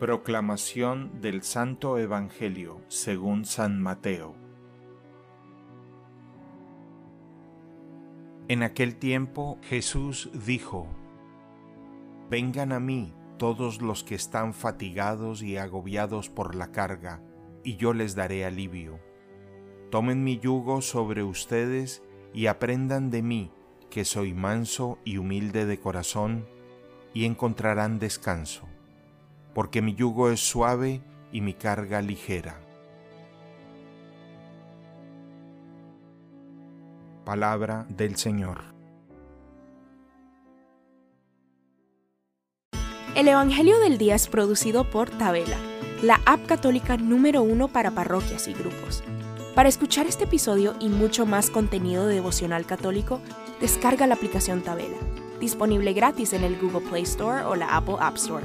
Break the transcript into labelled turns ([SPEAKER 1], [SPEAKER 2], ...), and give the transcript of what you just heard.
[SPEAKER 1] Proclamación del Santo Evangelio según San Mateo. En aquel tiempo Jesús dijo, Vengan a mí todos los que están fatigados y agobiados por la carga, y yo les daré alivio. Tomen mi yugo sobre ustedes y aprendan de mí, que soy manso y humilde de corazón, y encontrarán descanso porque mi yugo es suave y mi carga ligera. Palabra del Señor.
[SPEAKER 2] El Evangelio del Día es producido por Tabela, la app católica número uno para parroquias y grupos. Para escuchar este episodio y mucho más contenido devocional católico, descarga la aplicación Tabela, disponible gratis en el Google Play Store o la Apple App Store.